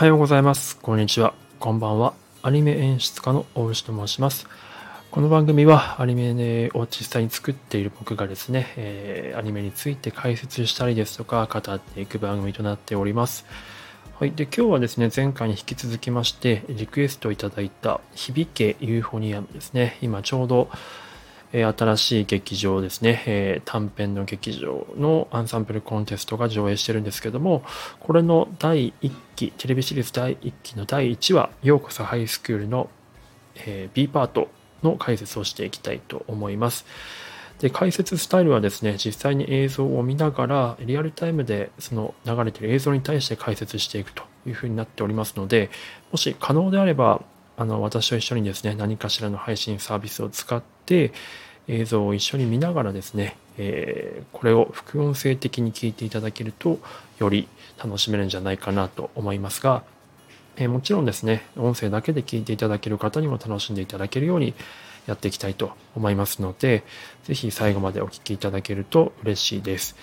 はようございます。こんにちは。こんばんは。アニメ演出家の大牛と申します。この番組はアニメを実際に作っている僕がですね、えー、アニメについて解説したりですとか語っていく番組となっております。はい。で、今日はですね、前回に引き続きまして、リクエストいただいた響けユーフォニアムですね。今ちょうど、新しい劇場ですね、え、短編の劇場のアンサンブルコンテストが上映してるんですけども、これの第1期、テレビシリーズ第1期の第1話、ようこそハイスクールの、え、B パートの解説をしていきたいと思います。で、解説スタイルはですね、実際に映像を見ながら、リアルタイムでその流れている映像に対して解説していくというふうになっておりますので、もし可能であれば、あの、私と一緒にですね、何かしらの配信サービスを使って、映像を一緒に見ながらですね、えー、これを副音声的に聞いていただけると、より楽しめるんじゃないかなと思いますが、えー、もちろんですね、音声だけで聞いていただける方にも楽しんでいただけるようにやっていきたいと思いますので、ぜひ最後までお聴きいただけると嬉しいです。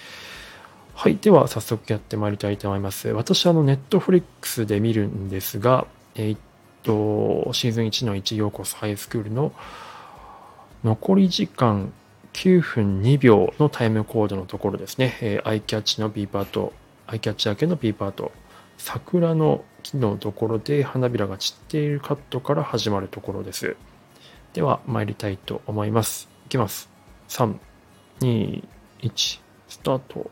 はい。では、早速やってまいりたいと思います。私はあの、ネットフリックスで見るんですが、えー、っと、シーズン1の1ようこそハイスクールの残り時間9分2秒のタイムコードのところですね、えー、アイキャッチの B パート、アイキャッチ明けの B パート、桜の木のところで花びらが散っているカットから始まるところです。では参りたいと思います。いきます。3、2、1、スタート。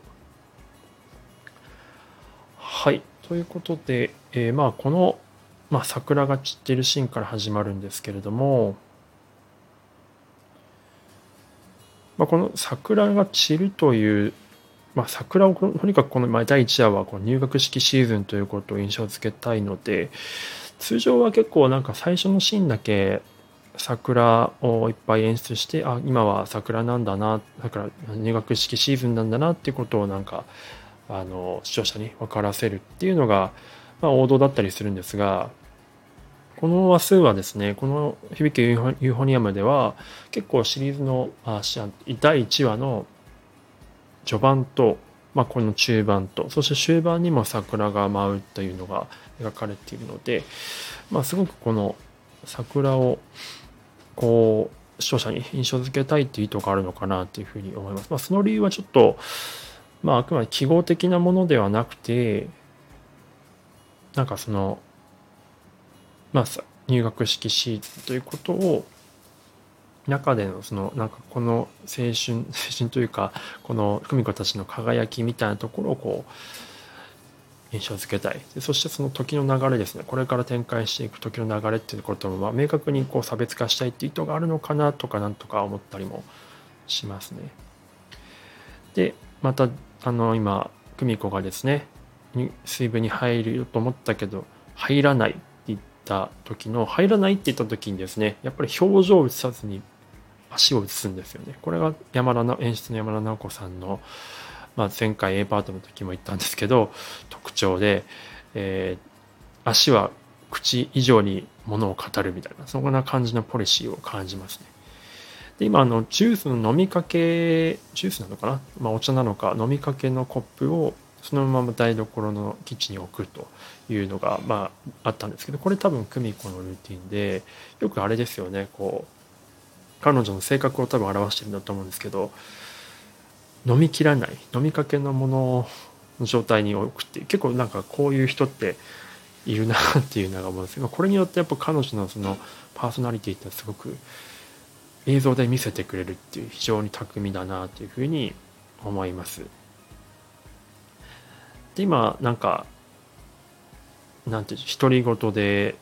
はい。ということで、えー、まあこの、まあ、桜が散っているシーンから始まるんですけれども、まあ、この桜が散るという、まあ、桜をとにかくこの第1話はこう入学式シーズンということを印象付けたいので通常は結構なんか最初のシーンだけ桜をいっぱい演出してあ今は桜なんだな桜入学式シーズンなんだなっていうことをなんかあの視聴者に分からせるっていうのが、まあ、王道だったりするんですがこの話数はですね、この響けユーフォニアムでは結構シリーズのあ第1話の序盤と、まあ、この中盤と、そして終盤にも桜が舞うというのが描かれているので、まあ、すごくこの桜をこう視聴者に印象付けたいっていう意図があるのかなというふうに思います。まあ、その理由はちょっと、まあ、あくまで記号的なものではなくて、なんかそのまあ、入学式シーズンということを中でのそのなんかこの青春 青春というかこの久美子たちの輝きみたいなところをこう印象付けたい。そしてその時の流れですね。これから展開していく時の流れっていうこともまあ明確にこう差別化したいっていう意図があるのかなとかなんとか思ったりもしますね。でまたあの今久美子がですね水分に入ると思ったけど入らない。た時の入らないって言った時にですねやっぱり表情を映さずに足を映すんですよね。これが山田演出の山田直子さんの、まあ、前回 A パートの時も言ったんですけど特徴で、えー、足は口以上にものを語るみたいなそんな感じのポリシーを感じますね。で今あのジュースの飲みかけジュースなのかな、まあ、お茶なのか飲みかけのコップをそのまま台所のキッチンに置くというのが、まあ、あったんですけどこれ多分久美子のルーティンでよくあれですよねこう彼女の性格を多分表してるんだと思うんですけど飲みきらない飲みかけのものの状態に置くって結構なんかこういう人っているなっていうのが思うんですけどこれによってやっぱ彼女のそのパーソナリティってすごく映像で見せてくれるっていう非常に巧みだなというふうに思います。で今なんかなんて独り言で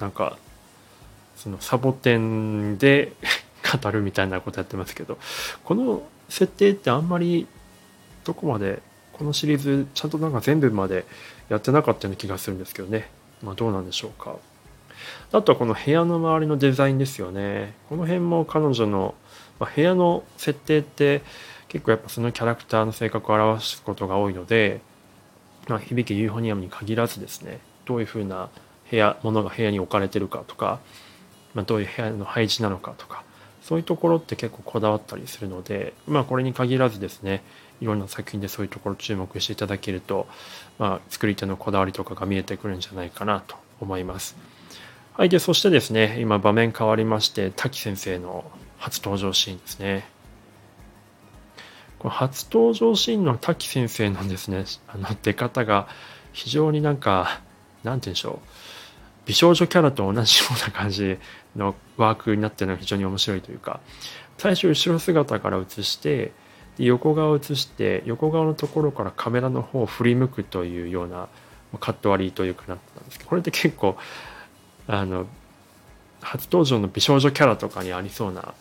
なんかそのサボテンで 語るみたいなことやってますけどこの設定ってあんまりどこまでこのシリーズちゃんとなんか全部までやってなかったような気がするんですけどね。まあどうなんでしょうか。あとはこの部屋の周りのデザインですよね。この辺も彼女の、まあ、部屋の設定って結構やっぱそのキャラクターの性格を表すことが多いので、まあ、響けユーフォニアムに限らずですねどういうふうな部屋ものが部屋に置かれてるかとか、まあ、どういう部屋の配置なのかとかそういうところって結構こだわったりするのでまあこれに限らずですねいろんな作品でそういうところ注目していただけると、まあ、作り手のこだわりとかが見えてくるんじゃないかなと思います。はい、でそしてですね今場面変わりまして滝先生の初登場シーンですね。初登場シーンの滝先生のですね。あの出方が非常になんかなんて言うんでしょう。美少女キャラと同じような感じのワークになってるのが非常に面白いというか。最初後ろ姿から映してで横側を映して横側のところからカメラの方を振り向くというようなカット割りというかなったんですけどこれって結構あの初登場の美少女キャラとかにありそうな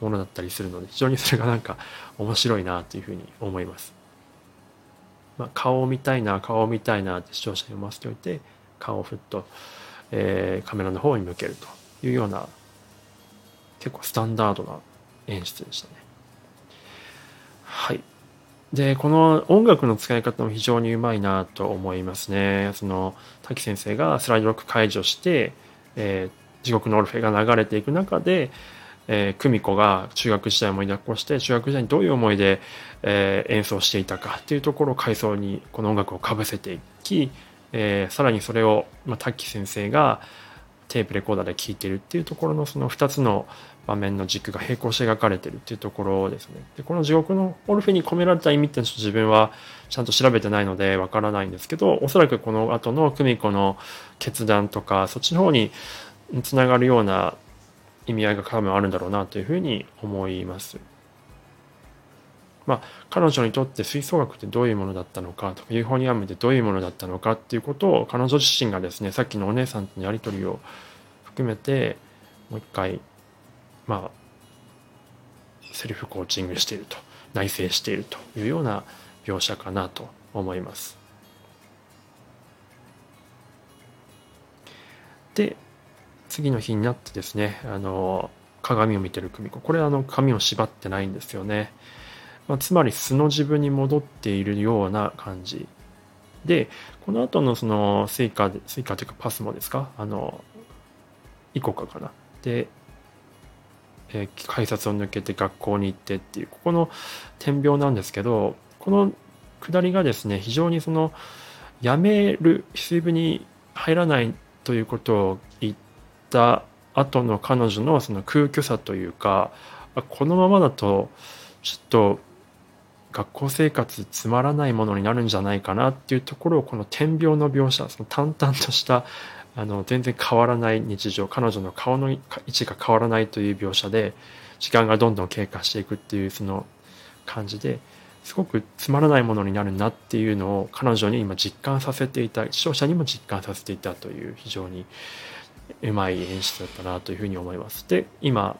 ものだったりするので非常にそれがなんか面白いなというふうに思います。まあ、顔を見たいな顔を見たいなって視聴者に読ませておいて顔をふっと、えー、カメラの方に向けるというような結構スタンダードな演出でしたね。はい。で、この音楽の使い方も非常にうまいなと思いますね。その、滝先生がスライドロック解除して、えー、地獄のオルフェが流れていく中で、えー、久美子が中学時代を思い出こして、中学時代にどういう思いで、えー、演奏していたかっていうところを回想にこの音楽をかぶせていき、えー、さらにそれを、まあ、滝先生がテープレコーダーで聴いてるっていうところのその2つの場面の軸が並行して描かれてるっていうところですね。でこの地獄のオルフェに込められた意味ってのは自分はちゃんと調べてないのでわからないんですけどおそらくこの後の久美子の決断とかそっちの方につながるような意味合いが多分あるんだろうなというふうに思います。まあ、彼女にとって吹奏楽ってどういうものだったのかとかユーフォニアムってどういうものだったのかっていうことを彼女自身がですねさっきのお姉さんとのやり取りを含めてもう一回まあセルフコーチングしていると内省しているというような描写かなと思います。で次の日になってですねあの鏡を見てる久美子。これあの髪を縛ってないんですよね。まあ、つまり素の自分に戻っているような感じ。でこの後のその Suica Suica というか PASMO ですか？あの ICOCA かな。で、えー、改札を抜けて学校に行ってっていうここの点描なんですけどこの下りがですね非常にそのやめる吹部に入らないということをった後の彼女のその空虚さというかこのままだとちょっと学校生活つまらないものになるんじゃないかなっていうところをこの点描の描写その淡々としたあの全然変わらない日常彼女の顔の位置が変わらないという描写で時間がどんどん経過していくっていうその感じですごくつまらないものになるなっていうのを彼女に今実感させていた視聴者にも実感させていたという非常にうまい演出だったなというふうに思います。で今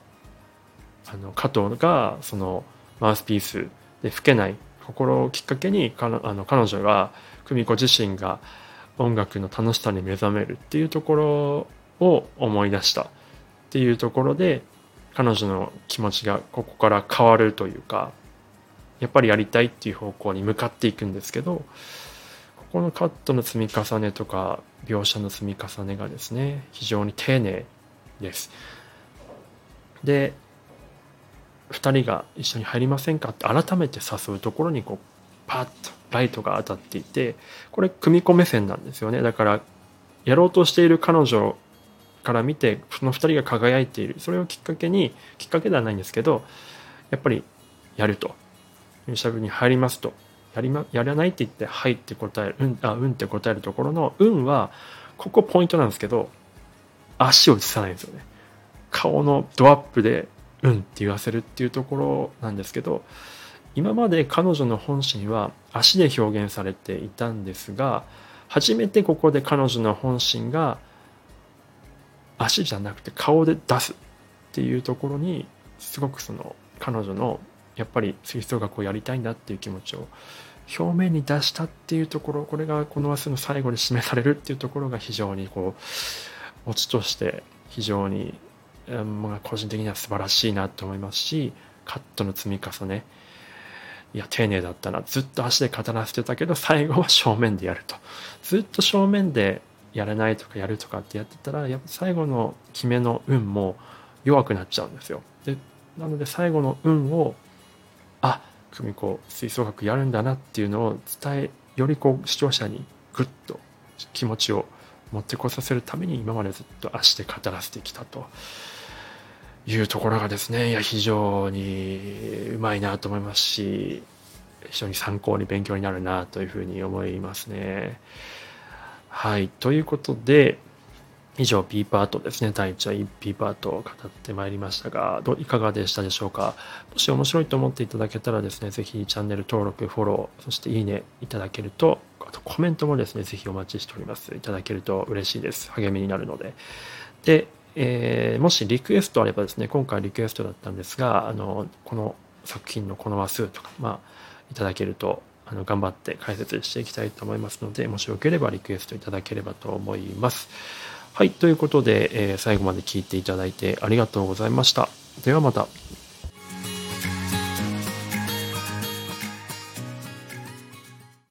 あの加藤がそのマウスピースで老けない心をきっかけにかあの彼女が久美子自身が音楽の楽しさに目覚めるっていうところを思い出したっていうところで彼女の気持ちがここから変わるというかやっぱりやりたいっていう方向に向かっていくんですけどここのカットの積み重ねとか描写の積み重ねがですね非常に丁寧です。で2人が一緒に入りませんかって改めて誘うところにこうパッとライトが当たっていてこれ組み込目線なんですよね。だからやろうとしている彼女から見てその2人が輝いている。それをきっかけにきっかけではないんですけどやっぱりやると。入社部に入りますと。やり,、ま、やらないって言って「はい」って答える「うん」あ「うん」って答えるところの「運はここポイントなんですけど足を映さないんですよね。顔のドアップでうんって言わせるっていうところなんですけど今まで彼女の本心は足で表現されていたんですが初めてここで彼女の本心が足じゃなくて顔で出すっていうところにすごくその彼女のやっぱり吹奏楽をやりたいんだっていう気持ちを表面に出したっていうところこれがこの明日の最後に示されるっていうところが非常にこうオチとして非常にまあ、個人的には素晴らしいなと思いますしカットの積み重ね。いや丁寧だったなずっと足で語らせてたけど最後は正面でやると。ずっと正面でやれないとかやるとかってやってたらやっぱ最後の決めの運も弱くなっちゃうんですよ。でなので最後の運をあ久美子吹奏楽やるんだなっていうのを伝えよりこう視聴者にグッと気持ちを持ってこさせるために今までずっと足で語らせてきたというところがですねいや非常にうまいなと思いますし非常に参考に勉強になるなというふうに思いますね。はい。ということで、以上 B パートですね。第1話 B パートを語ってまいりましたが、どいかがでしたでしょうか？もし面白いと思っていただけたらですね、ぜひチャンネル登録、フォロー、そしていいねいただけると、あとコメントもですね、ぜひお待ちしております。いただけると嬉しいです。励みになるので。で、えー、もしリクエストあればですね、今回リクエストだったんですが、あの、この作品のこの話数とか、まあ、いただけるとあの頑張って解説していきたいと思いますので、もしよければリクエストいただければと思います。はい、ということで、えー、最後まで聞いていただいてありがとうございました。ではまた。